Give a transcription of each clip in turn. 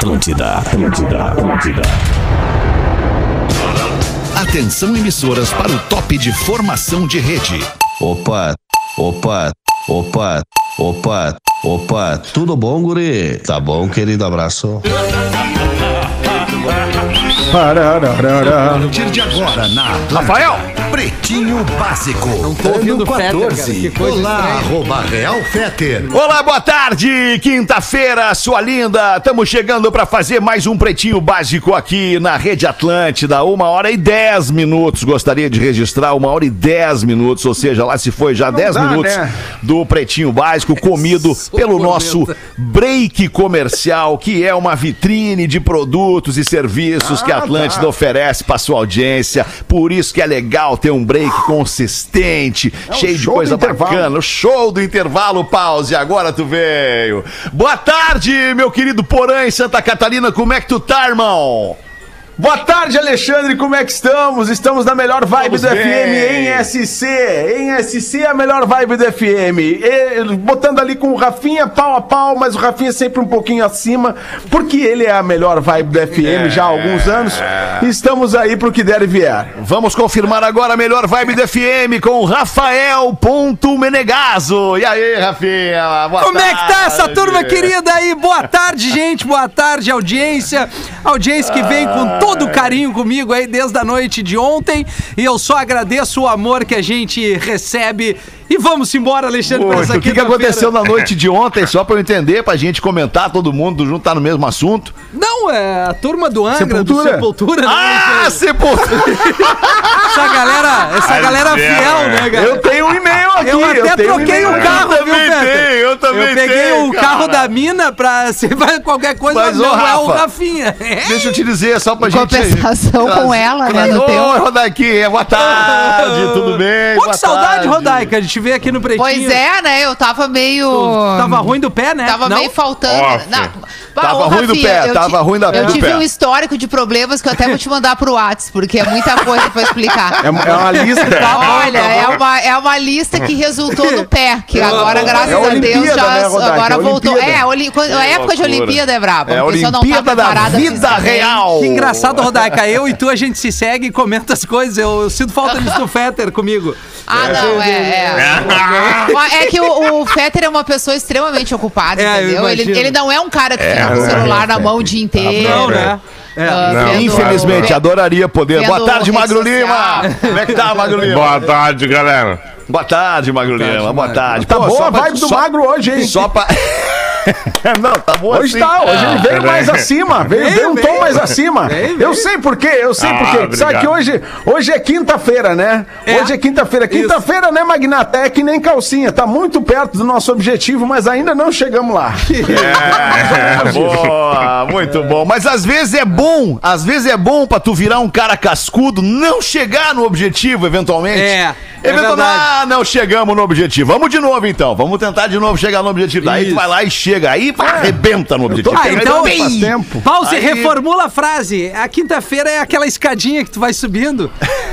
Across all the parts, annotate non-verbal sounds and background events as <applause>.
Atlântida, Atlântida, Atlântida. Atenção emissoras para o top de formação de rede. Opa, opa, opa, opa, opa, tudo bom, guri? Tá bom, querido, abraço. A partir de agora na Rafael Pretinho Básico. Não tô ouvindo o Fetter, Olá, arroba Real Feter. Olá, boa tarde, quinta-feira, sua linda. Estamos chegando para fazer mais um Pretinho Básico aqui na Rede Atlântida. Uma hora e dez minutos. Gostaria de registrar uma hora e dez minutos, ou seja, lá se foi já dez dá, minutos né? do Pretinho Básico comido pelo nosso break comercial, que é uma vitrine de produtos e serviços que a Atlântida oferece para sua audiência. Por isso que é legal ter um break consistente, cheio de coisa bacana. O show do intervalo, pause. Agora tu veio. Boa tarde, meu querido Porã em Santa Catarina. Como é que tu tá, irmão? Boa tarde, Alexandre, como é que estamos? Estamos na melhor vibe Estamos do bem. FM em SC. Em SC, a melhor vibe do FM. E, botando ali com o Rafinha pau a pau, mas o Rafinha sempre um pouquinho acima, porque ele é a melhor vibe do FM já há alguns anos. Estamos aí pro que der e vier. Vamos confirmar agora a melhor vibe do FM com Rafael Ponto Menegaso. E aí, Rafinha? Boa Como é que tá essa tarde. turma querida aí? Boa tarde, gente. Boa tarde, audiência. Audiência que vem com todo o carinho comigo aí desde a noite de ontem. E eu só agradeço o amor que a gente recebe. E vamos embora, Alexandre, Muito. O que, aconteceu na noite de ontem, só pra eu entender, pra gente comentar, todo mundo junto tá no mesmo assunto? Não, é a turma do Angra, do Sepultura? Sepultura. né, Ah, sepultura! Essa galera, essa galera fiel, né, cara? Eu tenho um e-mail aqui. Eu até tenho um troquei o aqui. carro, Eu viu, também Peter? tenho, eu também Eu peguei tenho, o cara. carro da mina pra <laughs> se vai qualquer coisa, Mas, não ô, é o Rafa, Rafinha. É. Deixa eu te dizer, só pra gente. compensação com ela, né, no Oi, teu. Rodaiquinha, boa tarde, tudo bem? Pô, que saudade, tarde. Rodaica. A gente veio aqui no Pretinho. Pois é, né? Eu tava meio. Tava ruim do pé, né? Tava Não? meio faltando. Não. Bah, Tava ô, ruim do pé, eu tava ti- ruim da- Eu tive pé. um histórico de problemas que eu até vou te mandar pro Whats, porque é muita coisa pra explicar. É, é uma lista. Olha, é, uma, é uma lista que resultou no pé, que agora, graças É a Deus, já né, agora É voltou. É, Oli- quando- a época de. Olimpíada é braba. É a a pessoa não tá preparada vida real. Que engraçado, Rodaica. Eu e tu, a gente se segue e comenta as coisas. Eu, eu sinto falta disso do Fetter comigo. Ah, não, é. É, é que o, o Fetter é uma pessoa extremamente ocupada, É, eu entendeu? Ele, ele não é um cara que fica com o celular na mão o dia inteiro. Não, né? É. Ah, vendo- Infelizmente, ve- adoraria poder. vendo Boa tarde, Magro social. Lima. Como é que tá, Magro Lima? Boa tarde, galera. Boa tarde, Magro Lima. Boa tarde. Tá Pô, boa só a pra- vibe do só- magro hoje, hein? Só pra. <laughs> <laughs> Não, tá boa Hoje assim. tá, hoje ele veio mais acima, veio, Veio, veio um tom mais acima. Veio, Eu sei por quê, eu sei Ah, por quê. Sabe obrigado. que hoje, hoje é quinta-feira, né? É. Hoje é quinta-feira. Quinta-feira, né, Magnata? É que nem calcinha, tá muito perto do nosso objetivo, mas ainda não chegamos lá. <laughs> É, <laughs> boa, muito bom. Mas às vezes é bom, às vezes é bom pra tu virar um cara cascudo, não chegar no objetivo, eventualmente. É, é Eventualmente, verdade. ah, não chegamos no objetivo. Vamos de novo então, vamos tentar de novo chegar no objetivo. Daí tu Isso. vai lá e chega, aí vai, arrebenta no objetivo. Ah, então, Bem, faz tempo. Pause, Aí- reformula a frase. A quinta-feira é aquela escadinha que tu vai subindo.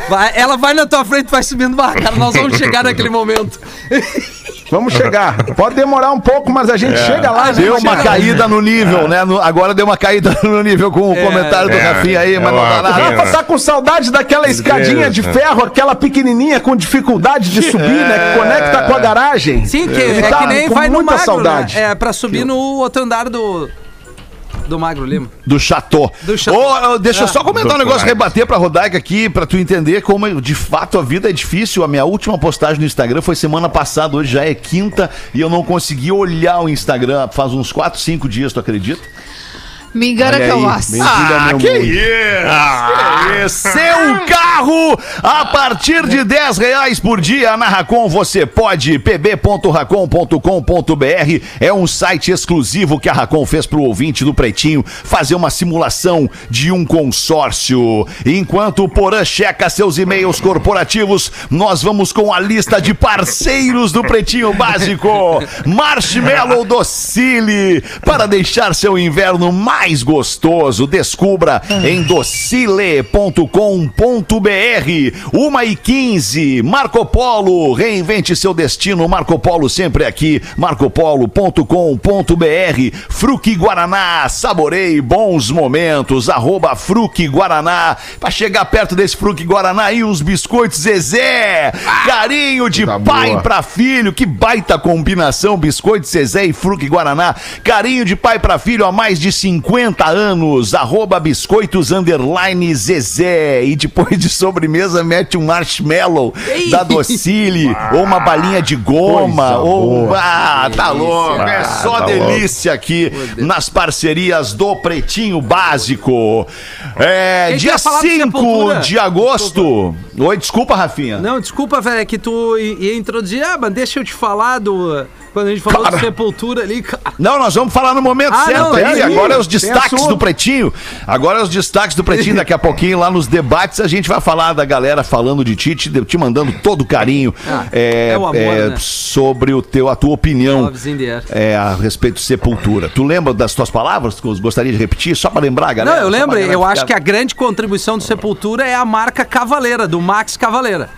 Vai- ela vai na tua frente, vai subindo. Ah, cara, nós vamos chegar naquele momento. <laughs> Vamos chegar. Pode demorar um pouco, mas a gente chega lá. Deu uma chega caída no nível, né? No- agora deu uma caída <laughs> no nível com o comentário do é, Rafinha aí, mas é não dá uma nada. Rafa tá com saudade daquela escadinha de ferro, aquela pequenininha com dificuldade de subir, né? Que conecta com a garagem. Sim, que Ele é tá que nem com vai no muita magro, saudade. né? É, pra subir no outro andar do... Do Magro Lima. Do Chateau. Do Chateau. Ô, deixa eu Ah. só comentar um negócio, rebater pra Rodaica aqui, pra tu entender como de fato a vida é difícil. A minha última postagem no Instagram foi semana passada, hoje já é quinta, e eu não consegui olhar o Instagram faz uns 4, 5 dias, tu acredita? Me engana Olha que eu aí, gosto. bem-vindo ao meu que isso! Que isso! Seu carro a partir de 10 reais por dia na Racon você pode pb.racon.com.br é um site exclusivo que a Racon fez para o ouvinte do Pretinho fazer uma simulação de um consórcio. Enquanto o Porã checa seus e-mails corporativos, nós vamos com a lista de parceiros do Pretinho Básico. Marshmallow Docile para deixar seu inverno mais mais gostoso. Descubra em docile.com.br. Uma e 15. Marco Polo, reinvente seu destino. Marco Polo sempre aqui. marcopolo.com.br. Fruque Guaraná, saborei bons momentos. Arroba Fruque Guaraná. Pra chegar perto desse Fruque Guaraná e os biscoitos Zezé. Carinho de Tá pai boa. pra filho. Que baita combinação. Biscoito Zezé e Fruque Guaraná. Carinho de pai pra filho há mais de 50 anos. Arroba biscoitos underline Zezé. E depois de sobremesa mete um marshmallow da Docile. ou uma balinha de goma. Coisa ou. boa. Ah, tá louco. É só tá delícia aqui nas parcerias do Pretinho Básico. É, Quem dia quer falar do 5 Sepultura? de agosto. Oi, desculpa, Rafinha. Não, desculpa, velho, é que tu ia introduzir. Ah, mas deixa eu te falar do. Quando a gente falou Cara. do Sepultura ali, cara. Não, nós vamos falar no momento Ah, certo não, aí. Agora é os destaques do Pretinho. Agora é os destaques do Pretinho. Daqui a pouquinho, lá nos debates, a gente vai falar da galera falando de ti, te, te mandando todo carinho Ah, é, é o amor, é, né? sobre o teu, a tua opinião é, a respeito de Sepultura. Tu lembra das tuas palavras? que eu Gostaria de repetir? Só pra lembrar, Não, galera. eu Só pra lembro, eu ficar- acho que a grande contribuição do Sepultura é a marca Cavaleira, do Max Cavaleira.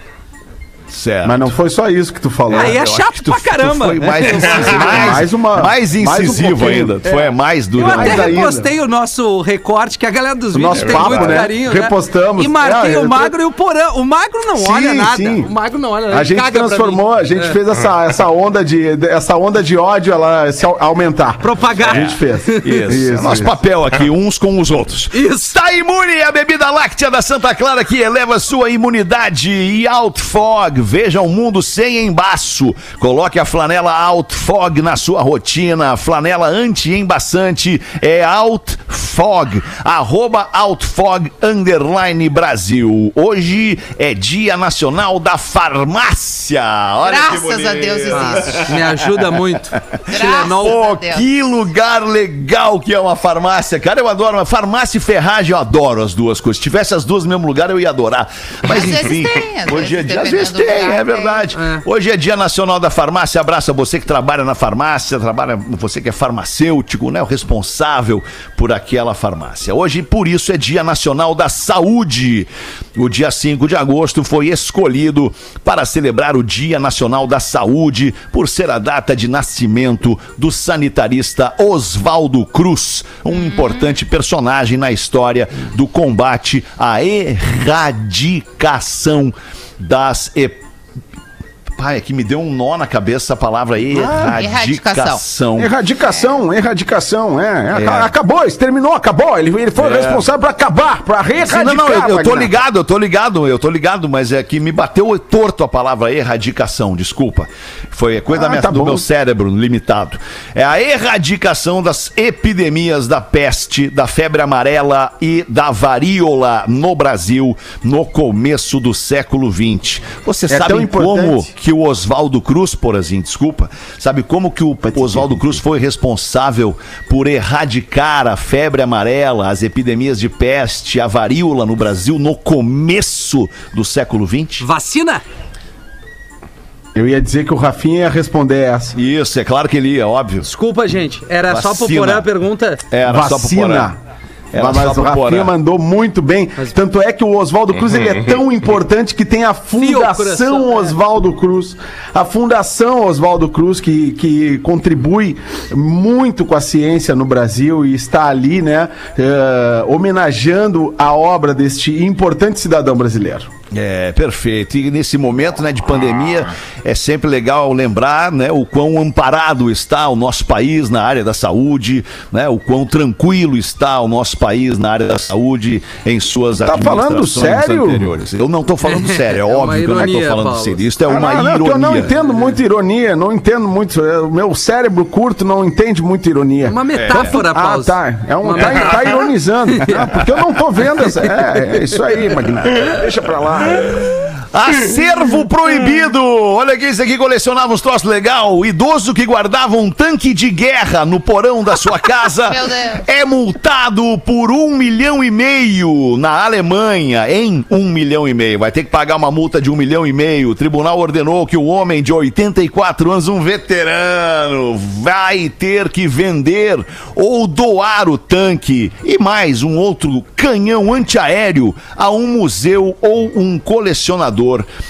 Certo. Mas não foi só isso que tu falou. Aí é Eu acho chato que tu- pra tu caramba. Foi mais <laughs> incisivo, mais, Mais uma- mais mais um incisivo ainda. Tu Foi mais Eu duro. até Mais ainda. repostei o nosso recorte, que a galera dos O vídeos nosso tem papo, muito né? carinho. Repostamos. E marquei É, o eu- Magro e o Porã. O Magro não Sim, olha nada. sim. O Magro não olha nada. A gente transformou, a gente É. fez essa, essa onda de essa onda de ódio ela se au- aumentar. Propagar. A gente fez. Isso. <laughs> é nosso isso. papel aqui, uns com os outros. Isso. Tá imune a bebida láctea da Santa Clara que eleva sua imunidade e Outfog. Veja o mundo sem embaço. Coloque a flanela Outfog na sua rotina. Flanela anti-embaçante é Outfog. Arroba Outfog underline Brasil. Hoje é Dia Nacional da Farmácia. Olha que Graças a. Deus existe. <laughs> Me ajuda muito. Graças Tilenol. a Deus. Que lugar legal que é uma farmácia, cara. Eu adoro. Uma farmácia e ferragem, eu adoro as duas coisas. Se tivesse as duas no mesmo lugar, eu ia adorar. Mas Às enfim, tem, hoje é dia. Às vezes tem, dependendo do lugar, é verdade. É. Hoje é Dia Nacional da Farmácia. Abraço a você que trabalha na farmácia, trabalha, você que é farmacêutico, né? O responsável por aquela farmácia. Hoje, por isso, é Dia Nacional da Saúde. O dia 5 de agosto foi escolhido para celebrar o Dia Nacional da Saúde, por ser a data de nascimento do sanitarista Oswaldo Cruz, um importante personagem na história do combate à erradicação das epidemias. Pai, é que me deu um nó na cabeça a palavra erradicação. Erradicação, erradicação, é. Aca- É. Acabou, exterminou, acabou. Ele, ele foi É. responsável pra acabar, pra erradicar. não, não, eu, eu tô ligado, eu tô ligado, eu tô ligado, mas é que me bateu torto a palavra erradicação, desculpa. Foi coisa Ah, minha- tá do bom. meu cérebro limitado. É a erradicação das epidemias da peste, da febre amarela e da varíola no Brasil no começo do século XX. Você É sabe como importante. que o Oswaldo Cruz, porazinho, desculpa, sabe como que o Oswaldo Cruz foi responsável por erradicar a febre amarela, as epidemias de peste, a varíola no Brasil no começo do século XX? Vacina? Eu ia dizer que o Rafinha ia responder essa. Isso, é claro que ele ia, óbvio. Desculpa, gente. Era só pro Vacina. Porã a pergunta. Era só pro Porã. Mas o Rafinha mandou muito bem. Tanto é que o Oswaldo Cruz ele é <laughs> tão importante que tem a Fundação coração, é. Oswaldo Cruz. A Fundação Oswaldo Cruz que, que contribui muito com a ciência no Brasil e está ali, né, eh, homenageando a obra deste importante cidadão brasileiro. É, perfeito. E nesse momento né, de pandemia, é sempre legal lembrar né, o quão amparado está o nosso país na área da saúde, né, o quão tranquilo está o nosso país na área da saúde em suas Tá falando sério? anteriores. Eu não estou falando sério, é, uma óbvio que eu não estou falando Paulo. sério. Isso é Ah, uma não, não, ironia. eu não entendo muito ironia, não entendo muito. é, O meu cérebro curto não entende muito ironia. Uma metáfora, Ah, Paulo. tá. É um, Uma tá, tá ironizando. <laughs> Ah, porque eu não tô vendo essa. É, é isso aí, Magnato. Deixa pra lá ar. Acervo proibido! Olha aqui, esse aqui colecionava uns troços legal. Idoso que guardava um tanque de guerra no porão da sua casa <laughs> é multado por um milhão e meio na Alemanha, em um milhão e meio. Vai ter que pagar uma multa de um milhão e meio. O tribunal ordenou que o homem de 84 anos, um veterano, vai ter que vender ou doar o tanque e mais um outro canhão antiaéreo a um museu ou um colecionador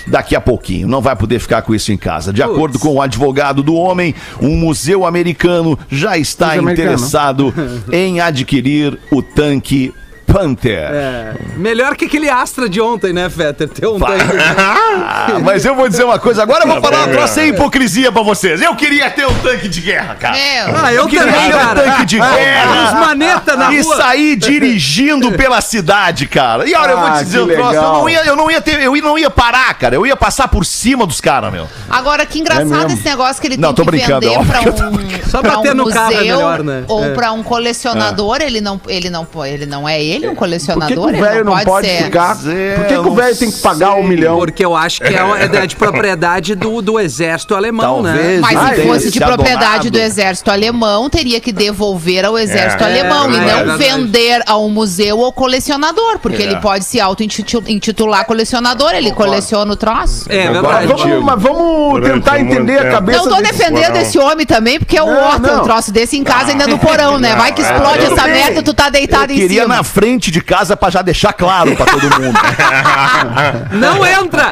daqui a pouquinho. Não vai poder ficar com isso em casa. De acordo com o advogado do homem, um museu americano já está Museu americano. interessado <laughs> em adquirir o tanque Panther. É, melhor que aquele Astra de ontem, né, Fetter? Ter um tanque. Ah, <laughs> mas eu vou dizer uma coisa agora, eu vou falar uma troça sem hipocrisia pra vocês. Eu queria ter um tanque de guerra, cara. Meu. Ah, eu queria também, ter um tanque de guerra. Os maneta na e rua. sair dirigindo pela cidade, cara. E olha, eu vou Ah, te dizer um troço, eu não, ia, eu não ia ter, eu não ia parar, cara. Eu ia passar por cima dos caras, meu. Agora, que engraçado mesmo. esse negócio que ele Não, tem tô que brincando, é vender óbvio pra eu um, Só pra bater um no museu carro é melhor, né? ou É. pra um colecionador. Ele não, ele não, ele não é ele um Por colecionador. que, que o ele velho não pode ser. ficar? É, Por que, que o velho não tem que pagar um sei. milhão? Porque eu acho que é, uma- é de propriedade do, do exército alemão, né? Talvez. Mas Ah, se é, fosse de propriedade adonado. do exército alemão, teria que devolver ao exército É. alemão É, e é não vender a um museu ou colecionador, porque ele pode se auto-intitular colecionador, ele coleciona o troço. É Mas verdade. vamos, mas vamos tentar entender a cabeça Não tô desse- defendendo esse homem também, porque é o Não, Otto, não. um troço desse em casa ainda no porão, né? Vai que explode essa merda, tu tá deitado em queria cima. na frente de casa pra já deixar claro pra todo mundo. <laughs> Não entra!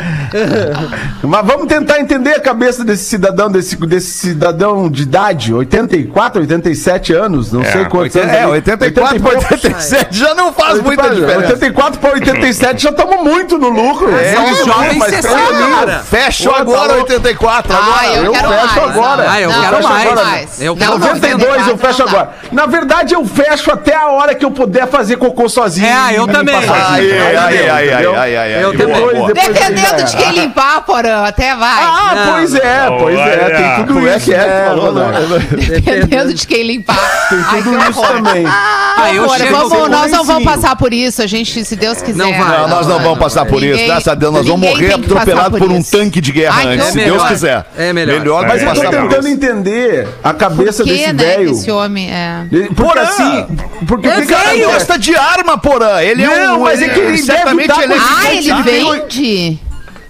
Mas vamos tentar entender a cabeça desse cidadão, desse, desse cidadão de idade, 84, 87 anos, não sei quantos anos. É, ali. 84 pra 80 e poucos. 87 já não faz muita Oitenta- diferença. 84 para 87 já estamos muito no lucro. É, São mas jovens mas 60, peraí, cara. Fecha Pô, tá agora louco. 84. Ah, agora. eu, fecho mais. agora. Não, Ah, eu não, quero mais. mais. Eu quero não, 92 eu 94 fecho agora. Na verdade, eu fecho até a hora que eu puder fazer cocô sozinho. É, eu e também. Aí, aí, aí, aí, aí, aí, aí. Eu também. aí Dependendo de quem limpar, porã, até vai. Ah, Não. pois é, pois é. Olha. Tem tudo Como é isso. que é? né, Falou, não, Rodaica? Dependendo de quem limpar. Tem tudo que isso também. Ah, eu chego nós não vamos passar por isso, a gente, se Deus quiser. Não vai. Não, nós não vamos passar por isso. Ninguém- Graças a Deus, nós vamos morrer passar atropelados por um tanque de guerra Ai, antes, se horror. Deus quiser. É melhor. Melhor Mas eu tô passar por tentando isso. entender a cabeça Por que, desse né, velho. esse homem é... Porque Porã! assim. Porque É o Cara, gosta de arma, porã. Ele é Não, um. mas é que ele certamente deve ele é Ah, ele vende?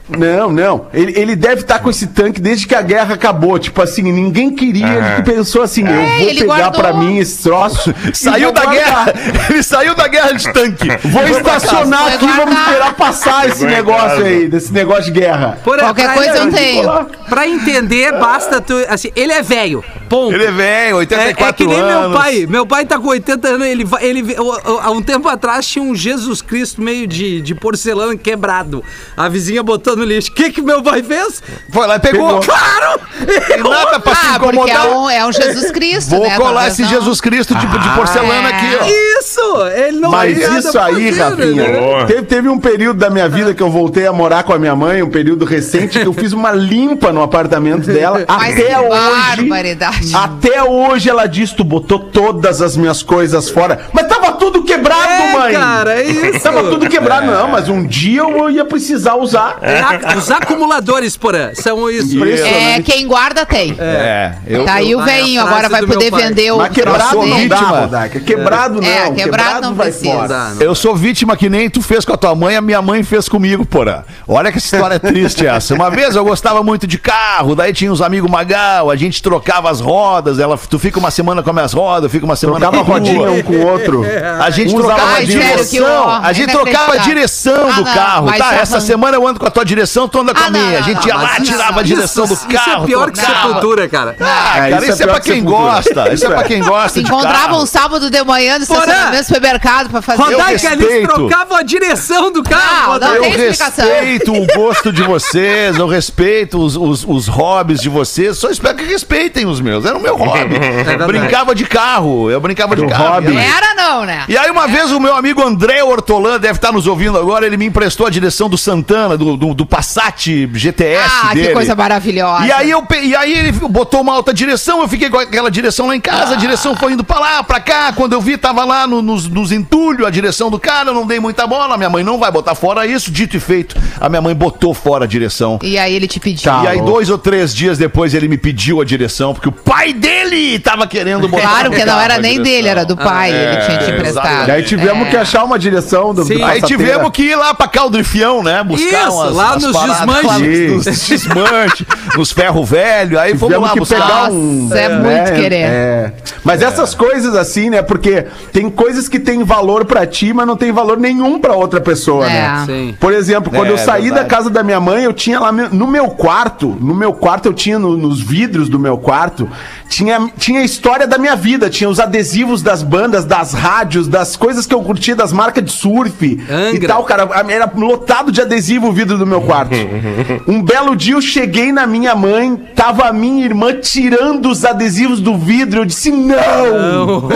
Não, não. Ele, ele deve estar com esse tanque desde que a guerra acabou. Tipo assim, ninguém queria. Ele pensou assim: eu vou ele pegar guardou. pra mim esse troço. <laughs> Saiu vou da guerra. <laughs> Ele saiu da guerra de tanque. Vou estacionar aqui e vamos esperar passar esse negócio aí, desse negócio de guerra. Por- Qualquer coisa eu tenho. Pra entender, basta tu. Assim, ele é velho. Ponto. Ele é velho, É, 84 é que nem anos. meu pai. Meu pai tá com 80 anos. Ele, vai- ele, há um tempo atrás tinha um Jesus Cristo meio de, de porcelana quebrado. A vizinha botou no lixo. O que que meu pai fez? Foi lá e pegou. Pegou. Claro! E nada pra se Ah, porque é incomodar. um, é um Jesus Cristo, Vou né? colar Talvez esse não. Jesus Cristo de, de porcelana é. aqui, ó. Isso! Ele não Mas nada isso pra aí, fazer, Rafinha, né? Boa. teve, teve um período da minha vida que eu voltei a morar com a minha mãe, um período recente, que eu fiz uma limpa no apartamento dela. <laughs> Mas até hoje. barbaridade. Até hoje ela disse: tu botou todas as minhas coisas fora. Mas tava quebrado, É, mãe! cara, é <laughs> isso. Tava tudo quebrado, não, mas um dia eu ia precisar usar. É, a- os acumuladores, porã, são isso. É, quem guarda tem. É, eu, tá aí o Ah, é veinho, agora vai poder vender o Mas quebrado não dá. Rodaica. Quebrado não. É, quebrado não vai precisa. fora. Eu sou vítima que nem tu fez com a tua mãe, a minha mãe fez comigo, porra. Olha que história é triste essa. Uma vez eu gostava muito de carro, daí tinha uns amigos Magal, a gente trocava as rodas, ela, tu fica uma semana com as minhas rodas, eu fico uma semana Trocava com a rodinha um com o outro. A gente Um usava trocava a direção. a gente é trocava a direção Ah, do não, carro, tá? Essa semana eu ando com a tua direção, tu anda com a Ah, não, minha. a não, gente não, ia lá, tirava a isso- direção do Isso carro. é pior que sepultura, cara. Ah, É, cara, isso é isso é pior pra que quem sepultura. gosta. Isso é pra quem <laughs> gosta Se um sábado de manhã no Porã! estacionamento do supermercado pra fazer Rodaica, eles respeito. trocavam a direção do carro. Não, não. Eu tem explicação. respeito o gosto de vocês, eu respeito os, os, os hobbies de vocês, só espero que respeitem os meus. Era o meu hobby. <laughs> brincava de carro, eu brincava de carro. hobby. Aí- Era não, né? E aí Aí uma vez o meu amigo André Hortolã deve estar nos ouvindo agora, ele me emprestou a direção do Santana, do, do, do Passat GTS Ah, dele. que coisa maravilhosa. E aí, eu, e aí ele botou uma alta direção, eu fiquei com aquela direção lá em casa, a direção foi indo pra lá, pra cá, quando eu vi, tava lá no- nos, nos entulhos a direção do cara, eu não dei muita bola, minha mãe não vai botar fora isso, dito e feito, a minha mãe botou fora a direção. E aí ele te pediu. Tá. E aí, dois ou três dias depois, ele me pediu a direção, porque o pai dele tava querendo botar Claro, que não era nem direção. dele, era do pai, ele tinha te emprestado. E aí tivemos É. que achar uma direção do, Sim. do Aí tivemos que ir lá pra Caldo e Fião, né? Buscar Isso, umas, lá umas nos paradas desmanche. lá Nos, nos <laughs> desmanche, nos ferro velho. Aí fomos Tivemos lá que buscar. pegar um. Nossa, é muito querer. é. Mas essas coisas assim, né? Porque tem coisas que têm valor pra ti, mas não tem valor nenhum pra outra pessoa, É. né? Sim. Por exemplo, quando É, eu saí verdade. da casa da minha mãe, eu tinha lá no meu quarto, no meu quarto eu tinha no- nos vidros do meu quarto, tinha, tinha a história da minha vida, tinha os adesivos das bandas, das rádios, das coisas que eu curtia, das marcas de surf Angra. e tal, cara. Era lotado de adesivo o vidro do meu quarto. <laughs> um belo dia eu cheguei na minha mãe, tava a minha irmã tirando os adesivos do vidro. Eu disse: Não!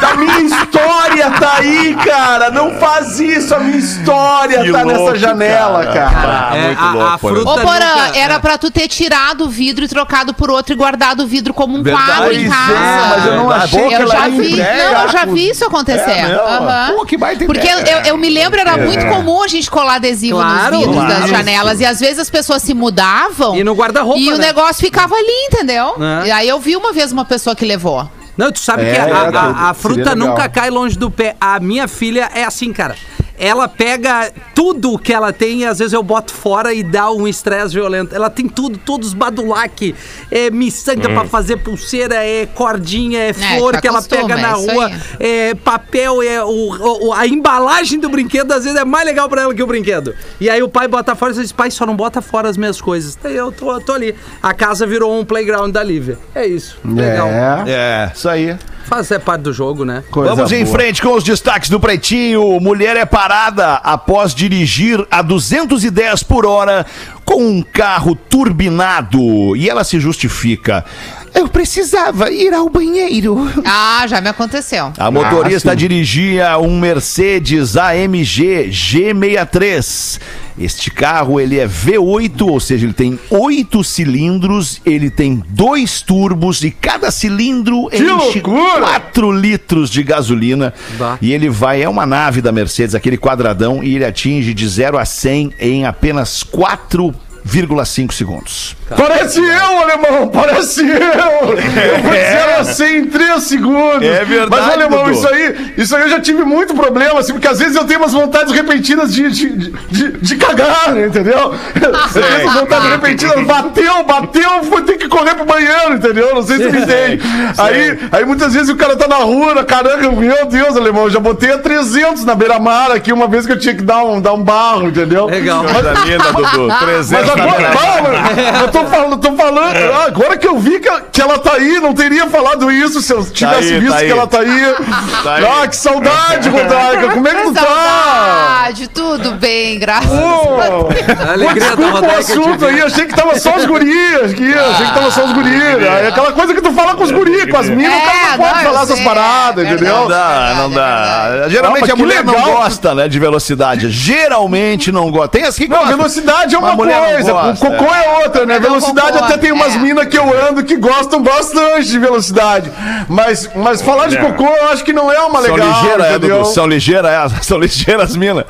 da <laughs> minha história tá aí, cara! Não faz isso, a minha história Que tá louco, nessa janela, cara. Ah, É, muito a- a louco, fruta- Ô, Porã, era pra tu ter tirado o vidro e trocado por outro e guardado o vidro como um Verdade, quadro em Pois casa. é, mas eu não Verdade. achei Pô, que Eu ela já ia vi, não, eu já vi isso acontecer. É Aham. Pô, que baita Porque eu, ideia. eu- eu me lembro, era muito comum a gente colar adesivo Claro, nos vidros claro. das janelas. E às vezes as pessoas se mudavam. E no guarda-roupa, E o né? negócio ficava ali, entendeu? É. E aí eu vi uma vez uma pessoa que levou. Não, tu sabe É, que a, é, a- a- fruta nunca cai longe do pé. A minha filha é assim, cara. Ela pega tudo que ela tem e às vezes eu boto fora e dá um estresse violento. Ela tem tudo, todos os badulac, é miçanga pra fazer pulseira, é cordinha, é flor te que ela pega na é rua, é papel, é o, o- a embalagem do brinquedo às vezes é mais legal pra ela que o brinquedo. E aí o pai bota fora e diz, pai, só não bota fora as minhas coisas. Daí eu tô, tô ali. A casa virou um playground da Lívia. É isso. Legal. É, É, isso aí. Faz é parte do jogo, né? coisa Vamos em boa. frente com os destaques do Pretinho. Mulher é parada após dirigir a 210 por hora com um carro turbinado. E ela se justifica. Eu precisava ir ao banheiro. Ah, já me aconteceu. A motorista Ah, dirigia um Mercedes AMG G63. Este carro ele é V8, ou seja, ele tem oito cilindros, ele tem dois turbos e cada cilindro enche loucura! 4 litros de gasolina. Bah. E ele vai, é uma nave da Mercedes, aquele quadradão, e ele atinge de 0 a 100 em apenas 4,5 segundos. Parece eu, alemão, parece eu! Eu vou dizer assim em 3 segundos. É verdade, Mas, alemão, Dudu. isso aí, isso aí eu já tive muito problema, assim, porque às vezes eu tenho umas vontades repentinas de, de, de, de- cagar, entendeu? <laughs> Eu tenho essas vontades repentinas, bateu, bateu, vou ter que correr pro banheiro, entendeu? Não sei se me entende. Aí, aí muitas vezes o cara tá na rua, na caranga, meu Deus, alemão, eu já botei a 300 na beira-mar aqui uma vez que eu tinha que dar um, dar um barro, entendeu? Legal. Coisa linda, Dudu. 300 <laughs> Mas na agora, beira-mar. não, eu tô falando, tô falando, ah, agora que eu vi que, que ela tá aí, não teria falado isso se eu tivesse aí, visto tá que ela tá aí. <laughs> Tá aí. Ah, que saudade, Rodaica, como é que tu tá? Saudade, tudo bem, graças a Deus. Pô, A alegria da desculpa o assunto aí, achei que tava só os gurias aqui, achei que tava só os gurias. Aí aquela coisa que tu fala com os gurias, com as minas, o cara É, não pode não, falar essas sei, paradas, é entendeu? Não dá, não dá. Geralmente Ah, a que mulher não legal. gosta, né, de velocidade. Geralmente não gosta. Tem as que Não, gostam. velocidade é uma não coisa, cocô é outra, né? Velocidade cocô, até tem umas é. minas que eu ando que gostam bastante de velocidade. Mas, mas falar de cocô eu acho que não é uma São legal, ligeiras, é? Dudu? São ligeiras, é, <laughs> são ligeiras as minas.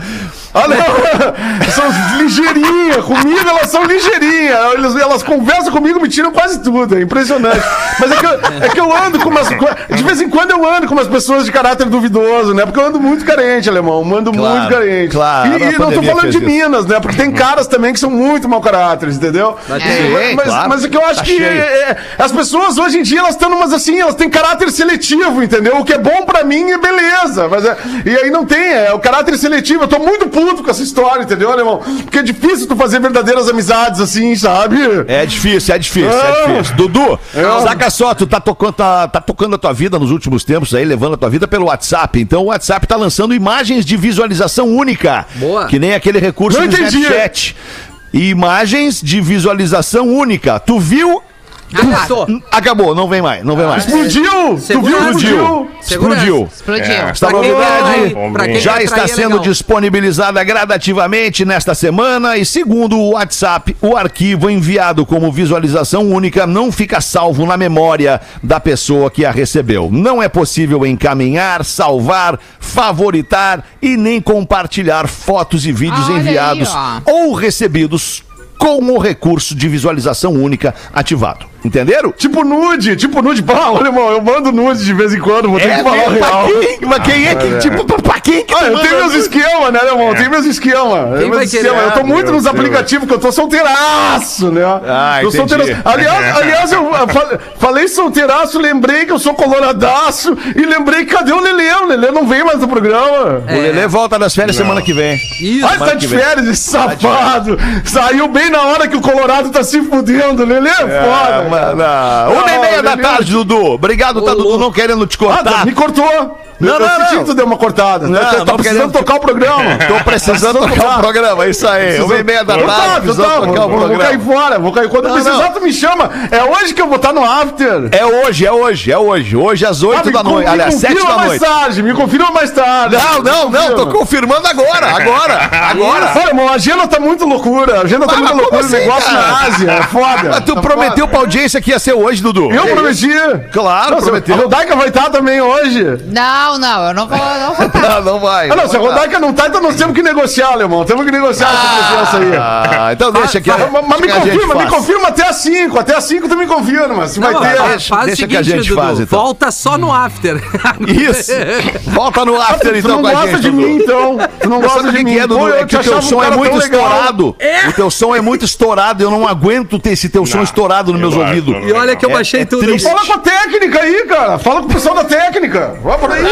Ah, não. <laughs> São ligeirinhas. Comigo elas são ligeirinhas. Elas, elas conversam comigo, me tiram quase tudo. É impressionante. Mas é que, eu, é que eu ando com umas. De vez em quando eu ando com umas pessoas de caráter duvidoso, né? Porque eu ando muito carente, alemão. Eu ando Claro, muito carente. claro. E, e não tô falando de isso. Minas, né? Porque tem caras também que são muito mau caráter, entendeu? Mas É. Mas, claro. mas é que eu acho Tá que é, é, as pessoas hoje em dia elas estão numas assim, elas têm caráter seletivo, entendeu? O que é bom pra mim é beleza. Mas é- e aí não tem, é o caráter seletivo. Eu tô muito puto com essa história, entendeu, alemão? Porque é difícil tu fazer verdadeiras amizades assim, sabe? É difícil, é difícil, é Ah. difícil. Dudu, saca só, tu tá tocando, tá, tá tocando a tua vida nos últimos tempos aí, levando a tua vida pelo WhatsApp. Então o WhatsApp tá lançando imagens de visualização única. Boa. Que nem aquele recurso Não do entendi. Snapchat. Imagens de visualização única. Tu viu Arrebentou. Acabou, não vem mais, não vem mais. Explodiu! Tu viu? Explodiu! Explodiu. Explodiu. Esta Pra quem novidade já está é sendo legal. disponibilizada gradativamente nesta semana e, segundo o WhatsApp, o arquivo enviado como visualização única não fica salvo na memória da pessoa que a recebeu. Não é possível encaminhar, salvar, favoritar e nem compartilhar fotos e vídeos Olha aí, enviados ó. ou recebidos com o recurso de visualização única ativado. Entenderam? Tipo nude, tipo nude. Pá, olha, irmão, eu mando nude de vez em quando, vou ter que falar o pra real. quem? Mas quem é que, tipo, pra, pra quem que Ah, eu tenho meus esquemas, né, irmão? Eu tenho meus esquemas. Quem Meus querer? esquemas. Eu tô Ah, muito meu nos Deus. aplicativos, que eu tô solteiraço, né? Ah, eu entendi. solteiraço. Aliás, <laughs> aliás, eu fa- falei solteiraço, lembrei que eu sou coloradaço e lembrei que cadê o Lelê? O Lelê não vem mais no programa. O Lelê volta das férias semana que vem. Isso. Ai, tá semana de férias, esse safado. Saiu bem na hora que o Colorado tá se fudendo. Lelê é foda. Mano, ah, Uma e Não, meia da tarde, Dudu. Obrigado, tá, Dudu, não querendo te cortar. me cortou. Não, eu não, não. que tu deu uma cortada. Não, não tá <laughs> precisando tocar o programa. Tô precisando tocar o programa, é isso aí. Uma e meia da Então tarde, tá, precisando então tá, tocar o vou, vou cair programa. fora, vou cair. Quando Não, precisar, não. tu me chama. É hoje que eu vou estar no after. É hoje, é hoje, é hoje. Hoje às oito me da noite. me Aliás, sete confirma da mais noite. tarde, me confirma mais tarde. Não, não, não, tô Confirma. confirmando agora, agora, agora. Olha, irmão, a agenda tá muito loucura. A agenda tá muito loucura. assim, negócio na Ásia. É foda. Mas tu Tá prometeu pra audiência que ia ser hoje, Dudu. Eu Que prometi. Claro, Não, prometeu. A Rodaica vai estar também hoje. Não, não, eu não vou. Não vou. <laughs> Não, não vai. Ah, não, se a. Rodaica não tá, então nós temos que negociar, alemão. Temos que negociar essa presença aí. Ah, então deixa que Mas, mas me confirma, me confirma até as 5. Até as 5 tu me confirma. Se vai Não, ter. faz- deixa- faz deixa o que a gente Dudu, faz, então. Volta só no after. <laughs> Isso. Volta no after Tu então não com a gosta de mim, então. Tu não gosta de mim. é, Dudu? É que o teu som é muito estourado. O teu som é muito estourado. Eu não aguento ter esse teu som Não, estourado nos meus ouvidos. Também. E olha que eu É- baixei é tudo. triste. Fala com a técnica aí, cara. Fala com o pessoal da técnica. Vai por aí.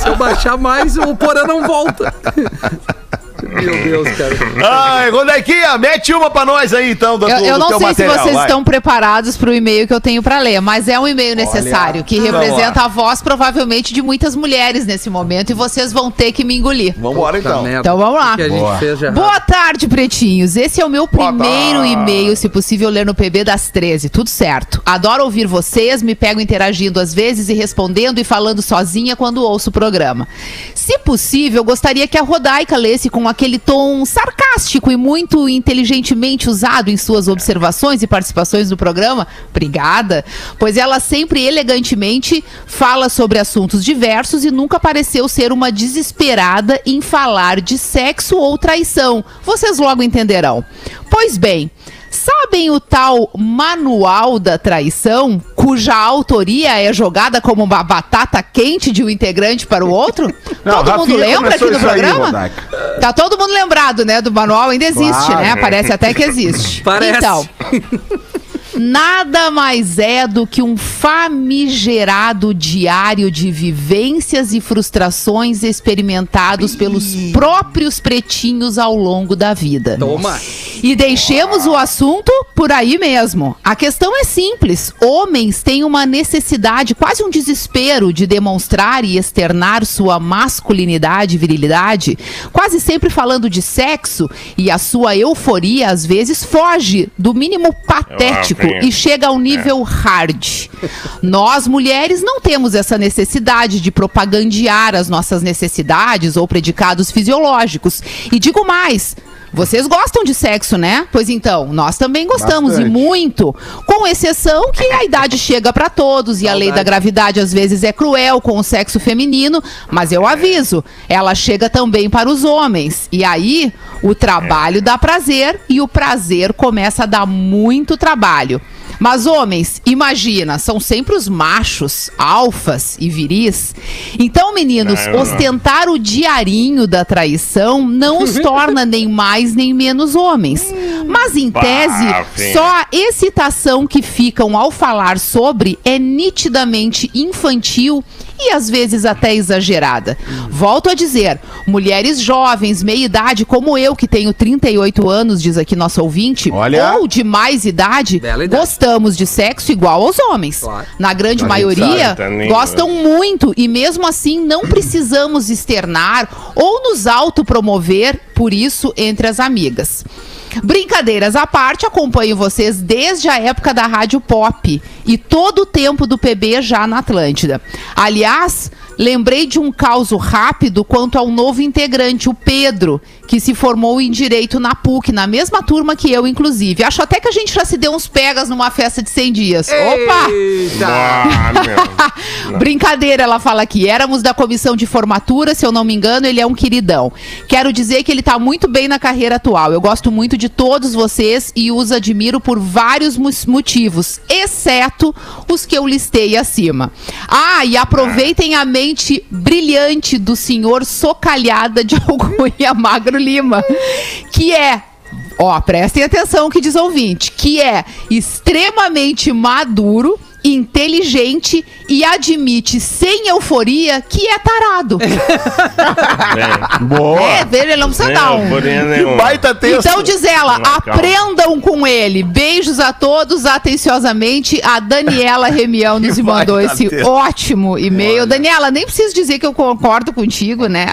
Se eu baixar mais, o Porã não volta. <laughs> Meu Deus, cara. Ai, Rodequinha, mete uma pra nós aí então, do, Eu, eu não teu sei material, se vocês vai. estão preparados para o e-mail que eu tenho para ler, mas é um e-mail necessário que representa a voz provavelmente de muitas mulheres nesse momento e vocês vão ter que me engolir. Vambora então. Então vamos lá. O que a gente fez já. Boa tarde, pretinhos. Esse é o meu primeiro e-mail, se possível, ler no PB das 13. Tudo certo. Adoro ouvir vocês, me pego interagindo às vezes e respondendo e falando sozinha quando ouço o programa. Se possível, gostaria que a Rodaica lesse com aquele tom sarcástico e muito inteligentemente usado em suas observações e participações no programa. Obrigada. Pois ela sempre elegantemente fala sobre assuntos diversos e nunca pareceu ser uma desesperada em falar de sexo ou traição. Vocês logo entenderão. Pois bem. Sabem o tal Manual da Traição, cuja autoria é jogada como uma batata quente de um integrante para o outro? <laughs> Não, todo mundo lembra aqui no aí, programa? Rodaica. tá todo mundo lembrado, né? Do manual ainda existe, Claro. né? Parece até que existe. Parece. Então, <laughs> Nada mais é do que um famigerado diário de vivências e frustrações experimentados pelos próprios pretinhos ao longo da vida. Toma. E deixemos o assunto por aí mesmo. A questão é simples. Homens têm uma necessidade, quase um desespero, de demonstrar e externar sua masculinidade e virilidade, quase sempre falando de sexo, e a sua euforia às vezes foge do mínimo patético tenho. e chega ao nível hard. Nós, mulheres, não temos essa necessidade de propagandear as nossas necessidades ou predicados fisiológicos. E digo mais. Vocês gostam de sexo, né? Pois então, nós também gostamos Bastante. e muito. Com exceção que a idade chega pra todos e a lei da gravidade às vezes é cruel com o sexo feminino, mas eu aviso, ela chega também para os homens. E aí, o trabalho dá prazer e o prazer começa a dar muito trabalho. Mas homens, imagina, são sempre os machos, alfas e viris. Então, meninos, Não, não. ostentar o diarinho da traição não os <laughs> torna nem mais nem menos homens. Mas em tese, só a excitação que ficam ao falar sobre é nitidamente infantil e às vezes até exagerada. Volto a dizer, mulheres jovens, meia idade, como eu, que tenho 38 anos, diz aqui nosso ouvinte, Olha. ou de mais idade, idade. gostamos de sexo igual aos homens. Claro. Na grande maioria, sabe também, gostam muito e mesmo assim não precisamos externar ou nos autopromover por isso entre as amigas. Brincadeiras à parte, acompanho vocês desde a época da Rádio Pop e todo o tempo do PB já na Atlântida. Aliás, lembrei de um caso rápido quanto ao novo integrante, o Pedro, que se formou em Direito na PUC, na mesma turma que eu, inclusive. Acho até que a gente já se deu uns pegas numa festa de 100 dias. Opa! Ah, meu. <laughs> Brincadeira, ela fala aqui. Éramos da comissão de formatura, se eu não me engano, ele é um queridão. Quero dizer que ele tá muito bem na carreira atual. Eu gosto muito de todos vocês e os admiro por vários motivos, exceto os que eu listei acima. Ah, e aproveitem a mente brilhante do senhor Socalhada de <laughs> Alcunha Magro Lima, que é Ó, prestem atenção que diz ouvinte, que é extremamente maduro, inteligente e admite sem euforia que é tarado. <laughs> Boa. É, veja, ele não precisa dar um. Que baita texto. Então diz ela, Não, aprendam com ele. Beijos a todos, atenciosamente. A Daniela <laughs> Remião nos mandou esse texto. ótimo e-mail. Daniela, nem preciso dizer que eu concordo contigo, né?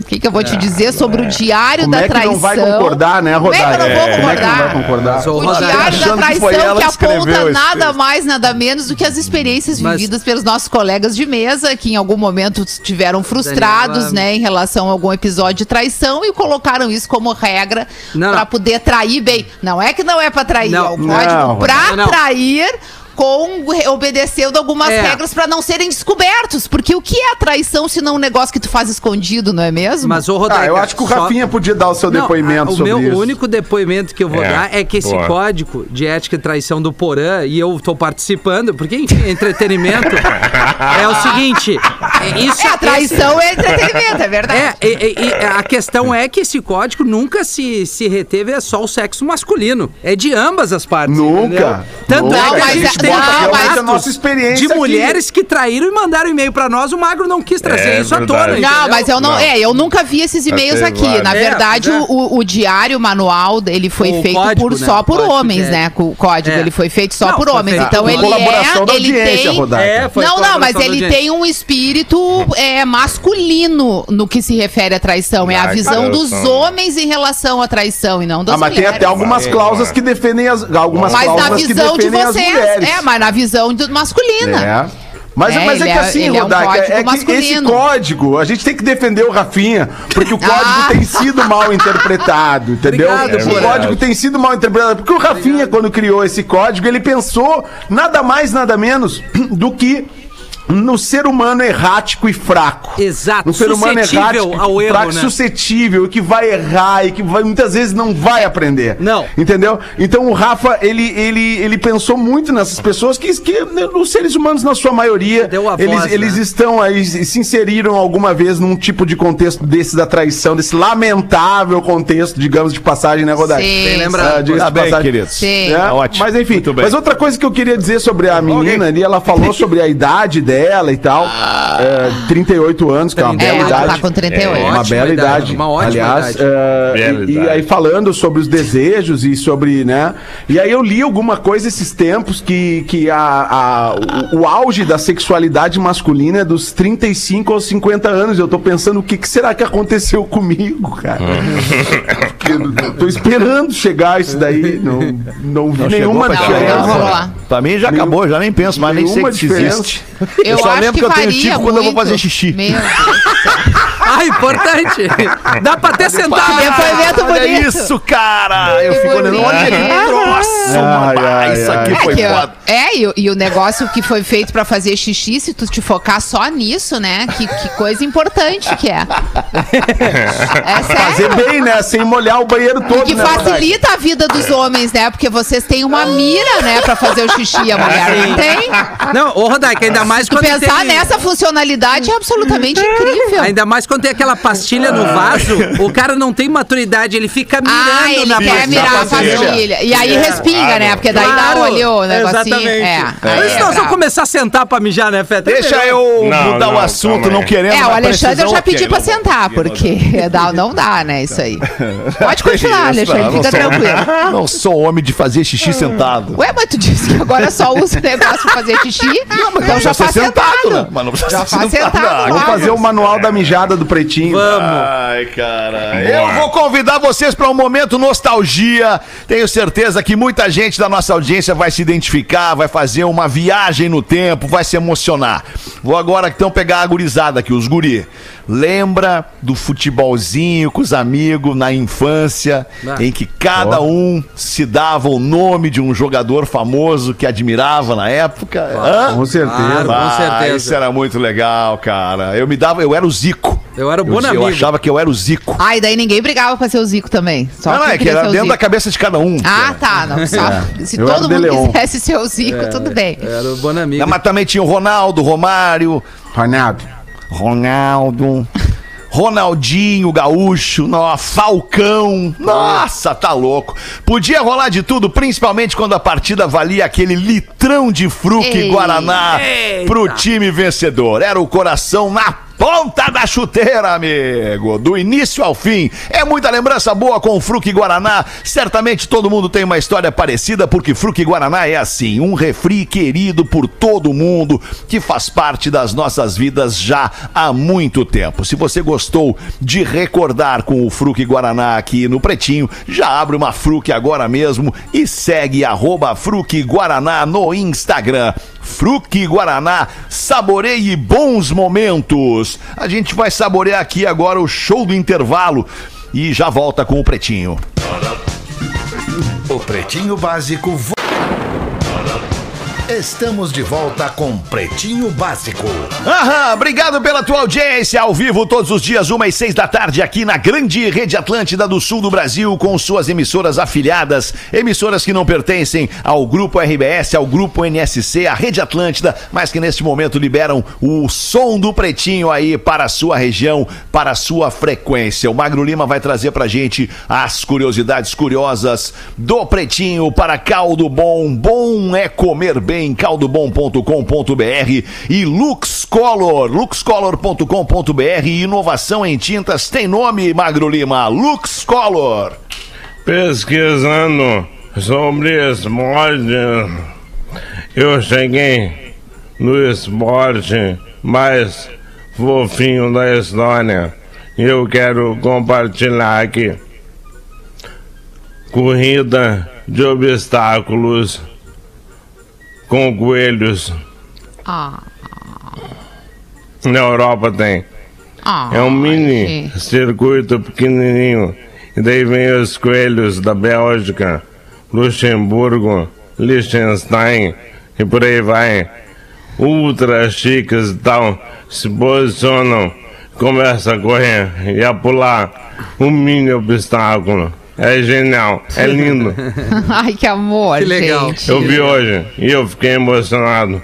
O que, que eu vou te dizer sobre o Diário Como da é que Traição? não vai concordar, né, Como é que eu não vou Como é que não vai concordar? concordar? O Diário da Traição que que aponta nada texto. mais, nada menos do que as experiências Mas- vividas pelos nossos colegas de mesa, que em algum momento estiveram frustrados, Daniela- né, em relação a algum episódio de traição e colocaram isso como regra não. poder trair bem. Não é que não é pra trair, Não. é o código não. trair com obedecendo algumas É. regras pra não serem descobertos, porque o que é a traição se não um negócio que tu faz escondido, não é mesmo? Mas, ô, Rodaica, Ah, eu acho que o só- Rafinha podia dar o seu Não, depoimento a- o sobre meu isso. único depoimento que eu vou É, dar é que esse boa. código de ética e traição do Porã, e eu tô participando, porque, enfim, entretenimento, <laughs> é o seguinte, é, isso é, a traição é entretenimento, é verdade. É, e- e- e a questão é que esse código nunca se, se reteve a só o sexo masculino. É de ambas as partes. Nunca, entendeu? Tanto nunca. é que Não, a mas gente é- tem mas- a nossa experiência de aqui. mulheres que traíram e mandaram e-mail pra nós, o Magro não quis trazer É isso à tona. Não, entendeu? mas eu não, Não. É, eu nunca vi esses e-mails Até aqui. vários. Na É, verdade, é. o, o diário manual, ele foi O feito código, por, né? só por homens, de né? Com o código, É. ele foi feito só Não, por homens. feito Então ele colaboração é, da ele tem. É, não, não, mas ele tem um espírito é, masculino no que se refere à traição. É a Ah, visão dos homens em relação à traição e não das Ah, mas tem mulheres. até algumas cláusulas que defendem as algumas Mas na cláusulas que visão de defendem as vocês. mulheres. É, mas na visão do masculina. É. Mas É, mas é que é- assim, ele é um código é, que esse código, a gente tem que defender o Rafinha, porque o código Ah. tem sido mal interpretado, entendeu? Obrigado, o código tem sido mal interpretado, porque o Rafinha, quando criou esse código, ele pensou nada mais, nada menos do que no ser humano errático e fraco. Exato, No ser humano suscetível errático, ao erro, fraco, né? suscetível, que vai errar e que vai- muitas vezes não vai aprender. Não. Entendeu? Então o Rafa, ele, ele, ele pensou muito nessas pessoas que, que né, os seres humanos, na sua maioria, Deu a eles, voz, eles né? estão aí, e se inseriram alguma vez num tipo de contexto desse da traição, desse lamentável contexto, digamos, de passagem, né, Rodaica? Sim, Bem lembrado. Ah, Tá de bem, passagem. queridos. Sim. É, ótimo. Mas enfim, Muito bem. mas outra coisa que eu queria dizer sobre a menina ali, ela falou sobre a idade dela <laughs> e tal. É, 38 anos, que é uma 38, bela ela idade. tá com 38. É, uma Ótima bela idade, idade. uma ótima Aliás, idade. é, Bela e, e idade. aí falando sobre os desejos e sobre, né? E aí eu li alguma coisa esses tempos que, que a, a- o, o auge da sexualidade masculina é dos 35 aos 50 anos. Eu tô pensando o que, que será que aconteceu <laughs> comigo, cara? <laughs> Porque eu tô esperando chegar isso daí. Não, não vi Não nenhuma pra Não, diferença. não rolou. Pra mim já acabou, já nem penso, mas nem sei nenhuma que diferença. existe. Eu, só acho lembro que, que eu tenho tico quando eu vou fazer xixi. Meu Deus do céu. Ah, importante. Dá pra até sentar. Que depoimento Olha bonito. isso, cara! Eu Que fico olhando, olha ele, nossa, Ai, mano, ai, isso aqui É, foi que, foda. é e, o- e o negócio que foi feito pra fazer xixi, se tu te focar só nisso, né? Que, que coisa importante que é. <laughs> É Fazer sério. bem, né? Sem molhar o banheiro todo, Que né? Facilita a vida dos homens, né? Porque vocês têm uma mira, né, pra fazer o xixi. A mulher não tem. Não, ô Rodaica, ainda mais Se tu quando pensar tem... nessa funcionalidade é absolutamente incrível. Ainda mais quando tem aquela pastilha no vaso, o cara não tem maturidade, ele fica mirando Ah, ele na quer pastilha. mirar a pastilha. E aí respinga, né? Porque daí dá Claro, ali o negocinho. Exatamente. É, Mas é nós vamos começar a sentar pra mijar, né, Feta? Deixa eu Não, mudar o não, assunto, calma não aí. querendo. É, o Alexandre eu já pedi pra sentar, porque <laughs> dá- não dá, né, isso aí. Pode continuar, Alexandre, não fica sou- tranquilo. <laughs> Não sou homem de fazer xixi sentado. Ué, mas tu disse que agora só usa o negócio pra fazer xixi? então já Precisa ser faz sentado. né? Mas não precisa Já ser faz sentado. sentado, Ah, Vamos fazer o manual da mijada do pretinho. Ai, cara. Eu vou convidar vocês para um momento nostalgia. Tenho certeza que muita gente da nossa audiência vai se identificar, vai fazer uma viagem no tempo, vai se emocionar. Vou agora então pegar a gurizada aqui, os guri. Lembra do futebolzinho com os amigos na infância, Ah. em que cada um se dava o nome de um jogador famoso que admirava na época? Hã? Com certeza. Claro. Com Ah, certeza. isso era muito legal, cara. Eu me dava, eu era o Zico. Eu era o Eu, Bonamigo. eu achava que eu era o Zico. Ai, daí ninguém brigava pra ser o Zico também. Só não, é que era dentro da cabeça de cada um. Ah, tá. Não, só, se Eu todo mundo Leon. quisesse ser o Zico, tudo bem. Era o Bonamigo. Não, mas também tinha o Ronaldo, o Romário, Ronaldo. Ronaldo, Ronaldinho, Gaúcho, nó, Falcão. Nossa, tá louco. Podia rolar de tudo, principalmente quando a partida valia aquele litrão de fruque Ei. Guaraná pro time vencedor. Era o coração na ponta da chuteira, amigo. Do início ao fim. É muita lembrança boa com o Fruque Guaraná. Certamente todo mundo tem uma história parecida, porque Fruque Guaraná é assim, um refri querido por todo mundo, que faz parte das nossas vidas já há muito tempo. Se você gostou de recordar com o Fruque Guaraná aqui no Pretinho, já abre uma Fruque agora mesmo e segue Fruque Guaraná no Instagram. Fruque Guaraná, saboreie bons momentos. A gente vai saborear aqui agora o show do intervalo e já volta com o Pretinho. O Pretinho Básico. Estamos de volta com Pretinho Básico. Aham, obrigado pela tua audiência ao vivo todos os dias, uma e seis da tarde, aqui na grande rede Atlântida do Sul do Brasil, com suas emissoras afiliadas, emissoras que não pertencem ao Grupo RBS, ao Grupo NSC, à Rede Atlântida, mas que neste momento liberam o som do Pretinho aí para a sua região, para a sua frequência. O Magro Lima vai trazer pra gente as curiosidades curiosas do Pretinho para Caldo Bom. Bom é comer bem, caldobom.com.br e Lux Color, luxcolor.com.br. Inovação em tintas tem nome, Magro Lima, Lux Color. Pesquisando sobre esporte, eu cheguei no esporte mais fofinho da história. Eu quero compartilhar aqui. Corrida de obstáculos com coelhos. Ah, Na Europa tem. ah, É um mini gente. circuito pequenininho. E daí vem os coelhos da Bélgica, Luxemburgo, Liechtenstein e por aí vai. Ultra chiques e tal. Se posicionam, começa a correr e a pular um mini obstáculo. É genial, é lindo. <laughs> Ai, que amor, Que legal. gente. Eu vi hoje e eu fiquei emocionado.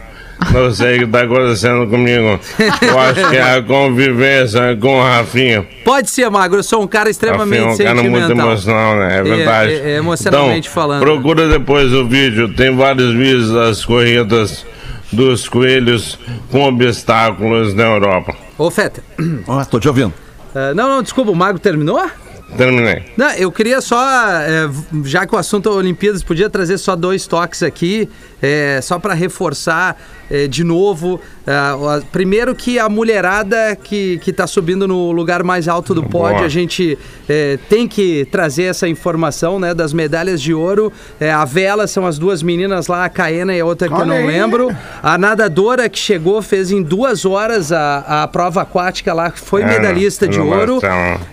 Não sei o que está acontecendo comigo. Eu acho que é a convivência com o Rafinha. Pode ser, Magro. Eu sou um cara extremamente Rafinha é um cara muito emocional, né? É verdade. é- é emocionalmente então, falando. Procura depois o vídeo. Tem vários vídeos das corridas dos coelhos com obstáculos na Europa. Ô, Feta. Ó, tô te ouvindo. ah, não, não, desculpa. O Magro terminou? Terminei. Não, eu queria só, é, já que o assunto é Olimpíadas, podia trazer só dois toques aqui, é, só para reforçar é, de novo. é, primeiro que a mulherada que, que tá subindo no lugar mais alto do pódio, Boa. a gente é, tem que trazer essa informação, né, das medalhas de ouro. É, a vela são as duas meninas lá, a Caena e a outra que eu Olha não aí. lembro. A nadadora que chegou fez em duas horas a, a prova aquática lá, foi É, medalhista de ouro.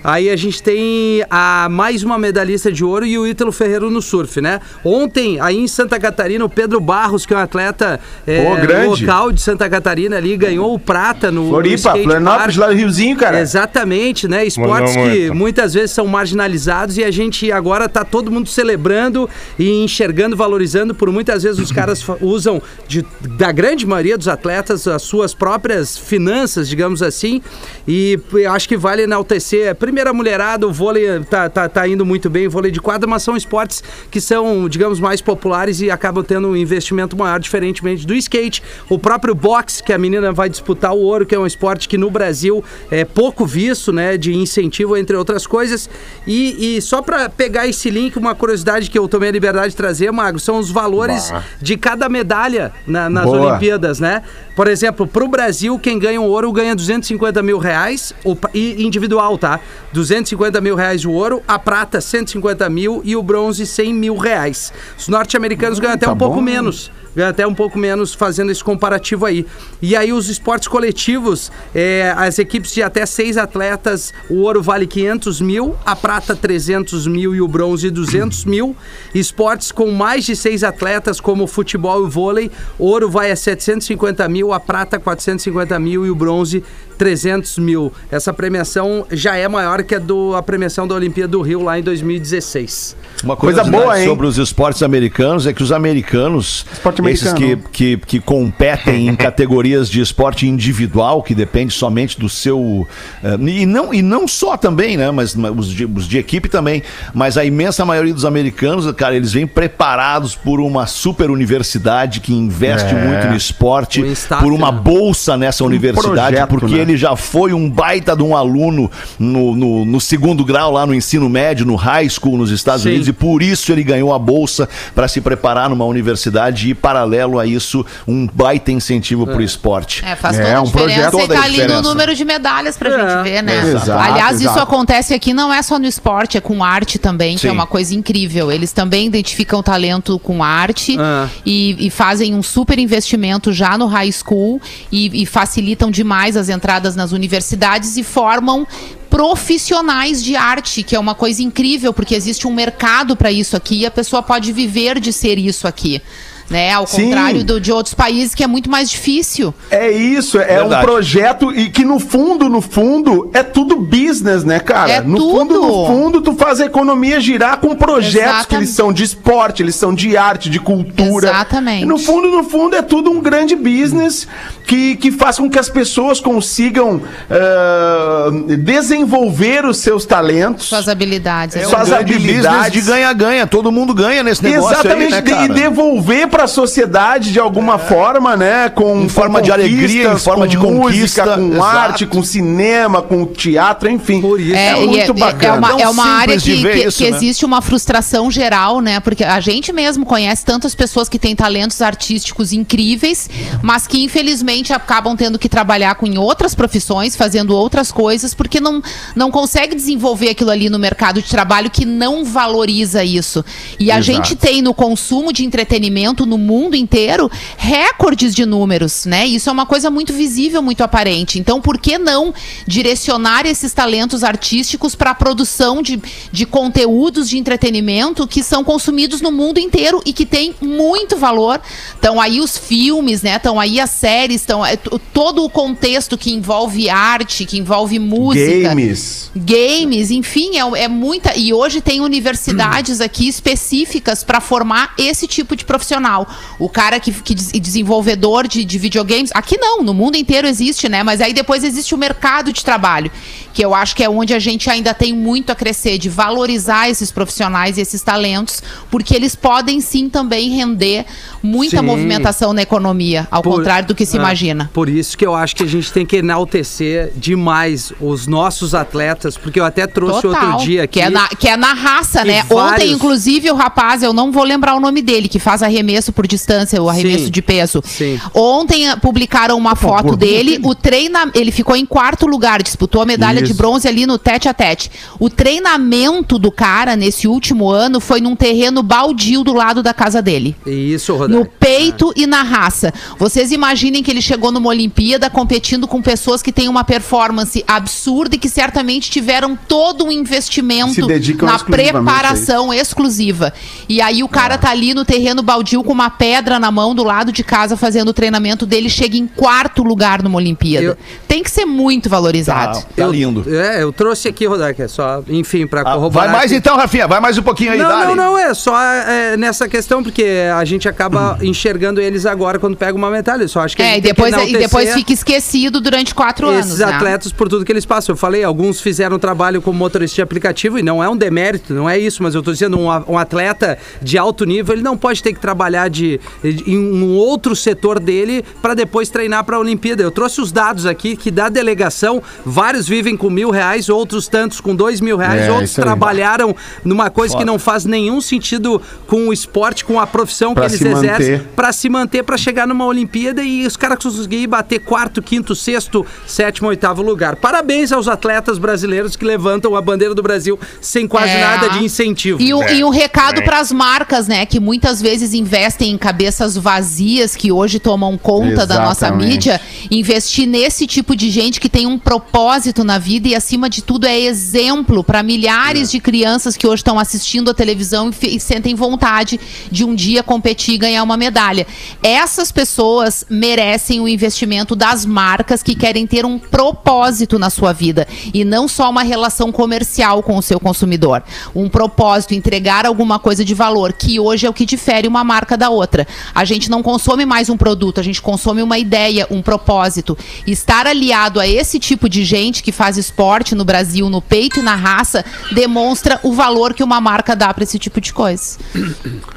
Aí a gente tem a mais uma medalhista de ouro e o Ítalo Ferreiro no surf, né? Ontem, aí em Santa Catarina, o Pedro Barros, que é um atleta é, Pô, grande. Local de Santa Catarina ali, ganhou o prata no, no Floripa, skate Florianópolis, lá do Riozinho, cara. Exatamente, né? Esportes Mandou que muito. muitas vezes são marginalizados e a gente agora tá todo mundo celebrando e enxergando, valorizando. Por muitas vezes os caras usam, de- da grande maioria dos atletas, as suas próprias finanças, digamos assim. E eu acho que vale enaltecer. Primeiro a mulherada, o vôlei tá, tá, tá indo muito bem, o vôlei de quadra, mas são esportes que são, digamos, mais populares e acabam tendo um investimento maior, diferentemente do skate. O próprio boxe, que a menina vai disputar o ouro, que é um esporte que no Brasil é pouco visto, né? De incentivo, entre outras coisas. E, e só pra pegar esse link, uma curiosidade que eu tomei a liberdade de trazer, Mago, são os valores de cada medalha na- nas Boa. Olimpíadas, né? Por exemplo, pro Brasil, quem ganha um ouro ganha 250 mil reais, o e individual, tá? 250 mil reais o ouro, a prata 150 mil e o bronze 100 mil reais. Os norte-americanos ganham até tá um pouco bom. menos. Ganham até um pouco menos fazendo esse comparativo aí. E aí os esportes coletivos, é, as equipes de até seis atletas, o ouro vale 500 mil, a prata 300 mil e o bronze 200 mil. Esportes com mais de seis atletas, como futebol e vôlei, ouro vai a 750 mil, a prata 450 mil e o bronze 300 mil. Essa premiação já é maior que a, do, a premiação da Olimpíada do Rio lá em 2016. Uma Coisa boa, hein? sobre os esportes americanos é que os americanos, Esporte esses que, americano. que, que competem em <laughs> categorias de esporte individual, que depende somente do seu. eh, e, não, e não só também, né? Mas, mas os, de, os de equipe também. Mas a imensa maioria dos americanos, cara, eles vêm preparados por uma super universidade que investe É. muito no esporte, staff, por uma né? bolsa nessa universidade, projeto, porque né? Ele já foi um baita de um aluno no, no, no segundo grau lá no ensino médio, no high school nos Estados Sim. Unidos, e por isso ele ganhou a bolsa para se preparar numa universidade e, paralelo a isso, um baita incentivo para o esporte. É, faz É, toda a um diferença projeto. e tá a ali no número de medalhas pra É, gente ver, né? exato, Aliás, isso exato. acontece aqui não é só no esporte, é com arte também, que Sim. é uma coisa incrível. Eles também identificam talento com arte Ah. e, e fazem um super investimento já no high school e, e facilitam demais as entradas nas universidades e formam profissionais de arte, que é uma coisa incrível, porque existe um mercado para isso aqui e a pessoa pode viver de ser isso aqui. Né? Ao Sim. contrário do- de outros países que é muito mais difícil. É isso, é Verdade. um projeto e que no fundo, no fundo, é tudo business, né, cara? É no tudo. fundo, no fundo, tu faz a economia girar com projetos que Exatamente. eles são de esporte, eles são de arte, de cultura. Exatamente. E no fundo, no fundo, é tudo um grande business que, que faz com que as pessoas consigam ah, desenvolver os seus talentos. Suas habilidades. É um Suas grande business habilidades. de ganha-ganha. Todo mundo ganha nesse negócio Exatamente, aí, né, cara? e devolver para a sociedade de alguma forma, né? Com Em forma com de alegria, em forma com de música, conquista, com exato. arte, com cinema, com teatro, enfim. Por isso. É, É, e muito é, bacana. é uma, é uma área que, que- isso, que né? existe uma frustração geral, né? Porque a gente mesmo conhece tantas pessoas que têm talentos artísticos incríveis, mas que infelizmente acabam tendo que trabalhar com em outras profissões, fazendo outras coisas, porque não, não consegue desenvolver aquilo ali no mercado de trabalho que não valoriza isso. E a Exato. gente tem no consumo de entretenimento no mundo inteiro recordes de números, né? Isso é uma coisa muito visível, muito aparente. Então, por que não direcionar esses talentos artísticos para a produção de, de conteúdos de entretenimento que são consumidos no mundo inteiro e que tem muito valor? Estão aí os filmes, né? Estão aí as séries, estão é, todo o contexto que envolve arte, que envolve música Games. games, enfim, é, é muita. E hoje tem universidades <clears throat> aqui específicas para formar esse tipo de profissional. O cara que, que des- desenvolvedor de, de videogames. Aqui não, no mundo inteiro existe, né? Mas aí depois existe o mercado de trabalho, que eu acho que é onde a gente ainda tem muito a crescer, de valorizar esses profissionais e esses talentos, porque eles podem sim também render muita Sim. movimentação na economia, ao Por- contrário do que se Ah, imagina. Por isso que eu acho que a gente tem que enaltecer demais os nossos atletas, porque eu até trouxe outro dia aqui. Que é na, que é na raça, né? vários- Ontem, inclusive, o rapaz, eu não vou lembrar o nome dele, que faz arremesso por distância, o arremesso Sim, de peso. sim. Ontem ah, publicaram uma foto dele, o treina, ele ficou em quarto lugar, disputou a medalha de Isso. bronze ali no tete a tete. O treinamento do cara nesse último ano foi num terreno baldio do lado da casa dele. Isso, Rodrigo. No peito e na raça. Vocês imaginem que ele chegou numa Olimpíada competindo com pessoas que têm uma performance absurda e que certamente tiveram todo um investimento na preparação exclusiva. E aí o cara tá ali no terreno baldio com uma pedra na mão do lado de casa fazendo o treinamento dele, chega em quarto lugar numa Olimpíada. Eu- Tem que ser muito Tá, valorizado. tá lindo, mundo. É, eu trouxe aqui, Rodak, é só, enfim, pra Ah, corroborar. vai mais que- então, Rafinha, vai mais um pouquinho aí, Não, dale. não, não, é só é, nessa questão, porque a gente acaba enxergando eles agora quando pega uma medalha. Eu só acho que a É, gente e tem que depois, e depois fica esquecido durante quatro esses anos. né? atletas por tudo que eles passam. Eu falei, alguns fizeram trabalho como motorista de aplicativo e não é um demérito, não é isso, mas eu tô dizendo, um, um atleta de alto nível, ele não pode ter que trabalhar de, de- em um outro setor dele para depois treinar para a Olimpíada. Eu trouxe os dados aqui que da delegação, vários vivem com mil reais, outros tantos com dois mil reais, É, outros trabalharam numa coisa que não faz nenhum sentido com o esporte, com a profissão Pra que eles exercem, manter. para se manter, para chegar numa Olimpíada e os caras conseguirem bater quarto, quinto, sexto, sétimo, oitavo lugar. Parabéns aos atletas brasileiros que levantam a bandeira do Brasil sem quase É. nada de incentivo. E, um- e um recado para as marcas, né? Que muitas vezes investem em cabeças vazias que hoje tomam conta da nossa Exatamente. mídia. Investir nesse tipo de gente que tem um propósito na vida e, acima de tudo, é exemplo para milhares de crianças que hoje estão assistindo a televisão e, e sentem vontade de um dia competir e ganhar uma medalha. Essas pessoas merecem o investimento das marcas que querem ter um propósito na sua vida e não só uma relação comercial com o seu consumidor. Um propósito, entregar alguma coisa de valor, que hoje é o que difere uma marca da outra. A gente não consome mais um produto, a gente consome uma ideia, um propósito. Estar aliado a esse tipo de gente que faz esporte no Brasil, no peito e na raça, demonstra o valor que uma marca dá para esse tipo de coisa. <coughs>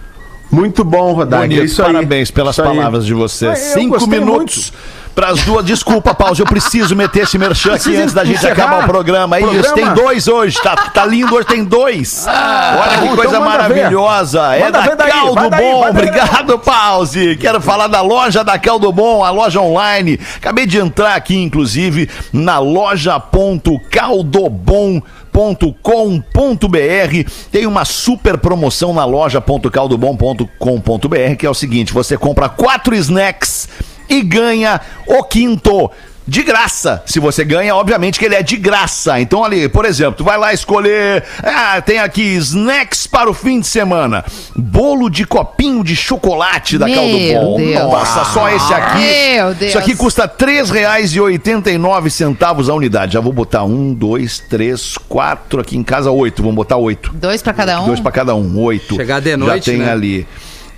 Muito bom, Rodak. É isso aí. parabéns pelas Isso aí. palavras de você. Ah, Cinco minutos para as duas. Desculpa, pausa. Eu preciso meter esse merchan aqui antes da gente encerrar? acabar o programa. É Isso, Programa? tem dois hoje. Tá, tá lindo, hoje tem dois. Olha que então coisa ver. maravilhosa. É Manda da ver daí, Caldo daí, Bom. daí. Obrigado, pause. Quero falar da loja da Caldo Bom, a loja online. Acabei de entrar aqui, inclusive, na loja.caldobom .com.br tem uma super promoção na loja.caldobom.com.br que é o seguinte, você compra quatro snacks e ganha o quinto de graça. Se você ganha, obviamente que ele é de graça. Então ali, por exemplo, tu vai lá escolher, ah, tem aqui snacks para o fim de semana. Bolo de copinho de chocolate da Meu Caldo Bom. Deus. Nossa, só esse aqui. Meu Deus. Isso aqui custa R$ 3,89 a unidade. Já vou botar um, dois, três, quatro aqui em casa, oito. Vamos botar oito. Dois para cada um. Dois pra cada um, oito. Chegar de noite, Já tem né? ali.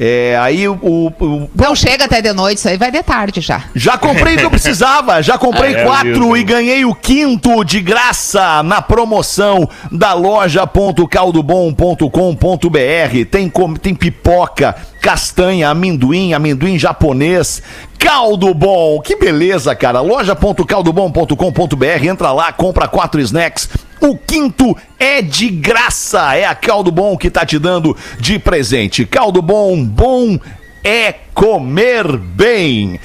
É, aí o, o- o- Não chega até de noite, isso aí vai de tarde já. já comprei o que eu precisava, já comprei É, quatro mesmo. e ganhei o quinto de graça na promoção da loja.caldobom.com.br. Tem, com- tem pipoca, castanha, amendoim, amendoim japonês. Caldo Bom, que beleza, cara. Loja.caldobom.com.br, entra lá, compra quatro snacks. O quinto é de graça. É a Caldo Bom que tá te dando de presente. Caldo Bom, bom é comer bem.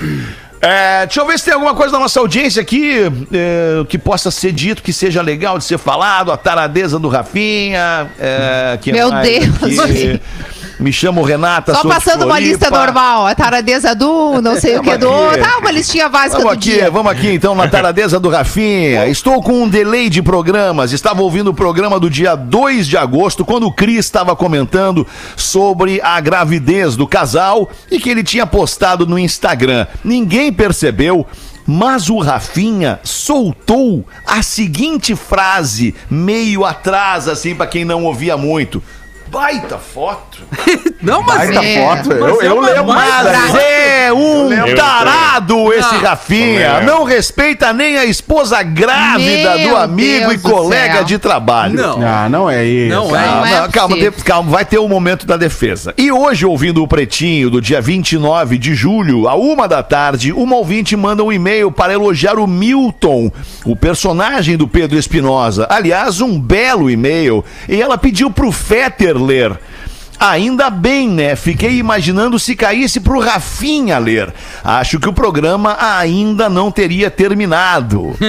É, deixa eu ver se tem alguma coisa da nossa audiência aqui é, que possa ser dito, que seja legal de ser falado. A taradeza do Rafinha. é, que Meu Deus. <laughs> Me chamo Renata. Só passando uma lista normal. A taradeza do, não sei o que do. Tá, uma listinha básica Vamos do aqui, dia. vamos aqui então na taradeza do Rafinha. Estou com um delay de programas. Estava ouvindo o programa do dia 2 de agosto, quando o Cris estava comentando sobre a gravidez do casal e que ele tinha postado no Instagram. Ninguém percebeu. Mas o Rafinha soltou a seguinte frase, meio atrás, assim, pra quem não ouvia muito. Baita foto. <laughs> Não, mas Baita É. foto. Eu, Mas é eu lembro. Mas daí. é um lembro. tarado esse Não. Rafinha. Também. Não respeita nem a esposa grávida Meu do amigo Deus e do colega céu. de trabalho. Não. Ah, não é isso. Não é. Calma, Não é calma, possível. de- calma, vai ter o momento da defesa. E hoje, ouvindo o Pretinho, do dia 29 de julho, a uma da tarde, uma ouvinte manda um e-mail para elogiar o Milton, o personagem do Pedro Espinosa. Aliás, um belo e-mail. E ela pediu pro Fetter ler. Ainda bem, né? Fiquei imaginando se caísse pro Rafinha ler. Acho que o programa ainda não teria terminado. <laughs>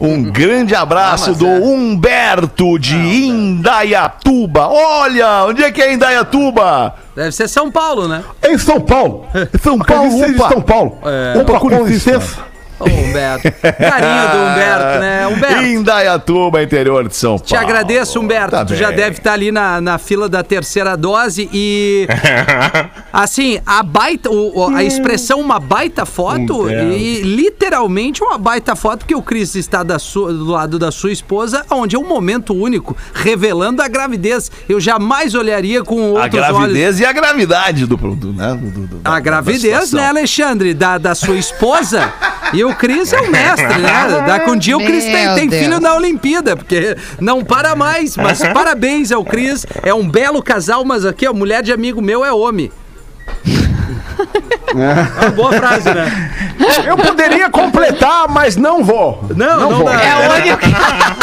Um grande abraço do Humberto de Indaiatuba. Olha, onde é que é Indaiatuba? Deve ser São Paulo, né? Em São Paulo. <laughs> São Paulo, opa. São Paulo. É. Opa, com licença. Ô, Humberto. Carinho do Humberto, né? <laughs> Humberto. Indaiatuba, interior de São Paulo. Te agradeço, Humberto. Tá tu já bem. deve estar ali na, na fila da terceira dose e. <laughs> Assim, a baita. o- a expressão uma baita foto Humberto. e literalmente uma baita foto que o Cris está da sua- do lado da sua esposa, onde é um momento único, revelando a gravidez. Eu jamais olharia com A outros olhos. gravidez e a gravidade do produto, né? Do- do- da- A da gravidez, situação. né, Alexandre? Da, da sua esposa. <laughs> E Cris é o mestre, né? <laughs> Daqui um dia o Cris tem, tem filho na Olimpíada, porque não para mais. Mas parabéns ao Cris. É um belo casal, mas aqui, ó, mulher de amigo meu é homem. <laughs> É uma boa frase, né? <laughs> Eu poderia completar, mas não vou. Não, não, vou. dá. É o único.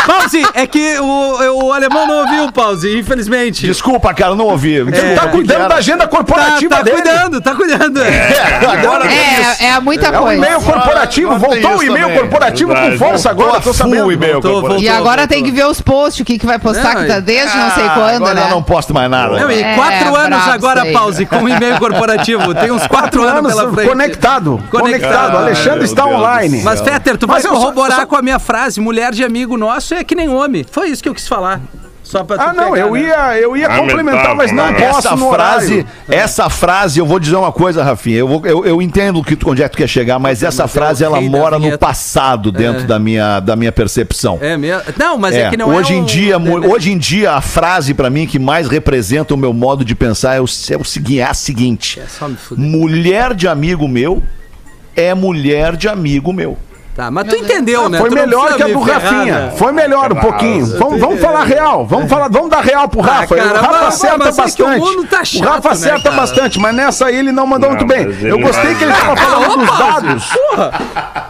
Pause, é que o, o alemão não ouviu, Pause, infelizmente. Desculpa, cara, não ouvi. Ele tá cuidando da agenda Tá, corporativa tá dele. cuidando, tá cuidando. É, agora É, é muita É um coisa. e-mail corporativo, Agora tem voltou o e-mail corporativo com força agora, tô sabendo. e-mail Voltou, corporativo. E agora voltou. tem que ver os posts, o que, que vai postar, Não, que tá desde não sei Ah, quando, agora né? eu não posto mais nada. Não, e É, quatro anos agora. Pause, com e-mail corporativo. Tem uns quatro anos <laughs> Anos pela frente. conectado, conectado. Alexandre Meu está Deus online. Mas, Peter, tu Mas vai corroborar só- com a minha frase: mulher de amigo nosso é que nem homem. Foi isso que eu quis falar. Só pra tu Ah, não, pegar, eu né? ia, eu ia Ah, complementar, mas não metáfora. posso essa no frase, horário. essa frase, eu vou dizer uma coisa, Rafinha. Eu, vou- eu, eu entendo que tu, onde é que tu quer chegar, mas essa mas é frase o ela mora no passado dentro da, minha, da minha percepção. É mesmo? Não, mas é, É, que não hoje é em um- dia, hoje em dia a frase pra mim que mais representa o meu modo de pensar é o, é o seguinte, é a seguinte: É só me fuder. mulher de amigo meu é mulher de amigo meu. Tá, mas tu entendeu, né? Foi Tu não melhor que a me do ferrar, Rafinha. né? Foi melhor um pouquinho. Vamos, vamos falar real. Vamos, falar, vamos dar real pro Rafa. cara, o Rafa mas- acerta mas é que o bastante. mundo tá chato, o Rafa né, acerta cara? bastante, mas nessa aí ele não mandou Não, muito bem. Eu gostei vai- que ele estava falando dos dados.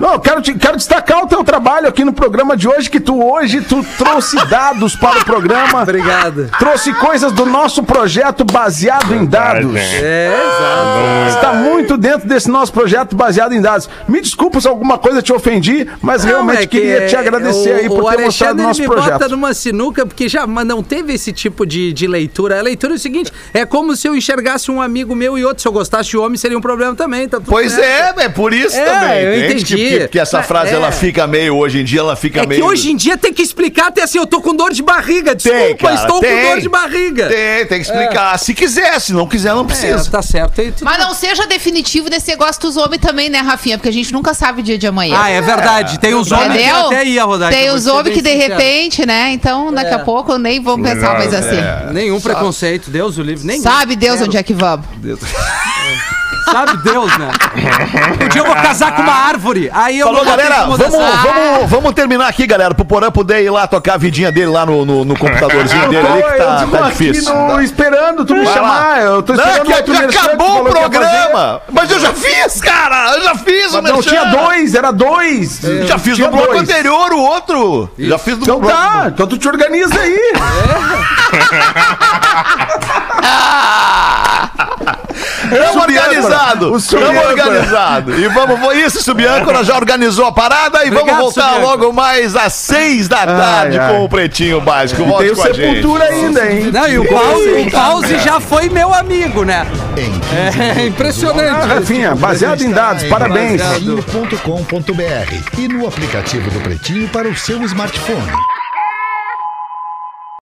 Não, eu quero, te- quero destacar o teu trabalho aqui no programa de hoje, que tu hoje tu trouxe dados para o programa. Obrigado. Trouxe coisas do nosso projeto baseado em dados. É, exato. Está muito dentro desse nosso projeto baseado em dados. Me desculpa se alguma coisa te ofendi, mas realmente Não, é que queria te agradecer o- aí por o ter mostrado o Alexandre nosso me projeto. bota numa sinuca porque já não teve esse tipo de, de leitura. A leitura é o seguinte: é como se eu enxergasse um amigo meu e outro. Se eu gostasse de homem, seria um problema também. Tá tudo Pois certo. é, é por isso É, também. eu entende? entendi. Que, que- que essa Mas, frase é. ela fica meio, hoje em dia ela fica É meio. que hoje em dia tem que explicar até assim, eu tô com dor de barriga. Desculpa, Tem, cara, estou tem. com dor de barriga. Tem, tem que explicar. Se quiser, se não quiser, não É, precisa. tá certo. Mas não seja definitivo desse negócio dos homens também, né, Rafinha? Porque a gente nunca sabe o dia de amanhã. Ah, é verdade. Tem os homens que até ia rodar. Tem os vou homens que de sincero. repente, né? Então daqui a pouco nem vão pensar mais assim. Nenhum preconceito, Deus o livre. Nem Sabe Deus onde é que vamos? <laughs> Sabe Deus, né? Um dia eu vou casar com uma árvore. Aí eu Falou, galera. com Vamos, mudança. vamos, vamos terminar aqui, galera. Pro Porã poder ir lá tocar a vidinha dele lá no, no, no computadorzinho Eu dele ali, que eu tá, digo tá aqui difícil. no- esperando tu me Vai chamar. lá. Eu tô Não, esperando que, outro que acabou o programa. Mas eu já fiz, cara. Eu já fiz o Mas não merchan. tinha dois, era dois. Já fiz no bloco dois. anterior o outro. Já fiz no Então bloco. tá, então tu te organiza aí. <laughs> Estamos Subiâncora. organizados. O Estamos organizados. E vamos, vamos- isso, Subiâncora já organizou a parada e Obrigado, vamos voltar Subiâncora. logo mais às seis da tarde ai. com o Pretinho Básico. Volte Tem o com a gente. Sepultura ainda, hein? Não, e o Pause, o Pause já foi meu amigo, né? É <laughs> impressionante. Ah, Rafinha, baseado em dados, parabéns. Pretinho.com.br e no aplicativo do Pretinho para o seu smartphone.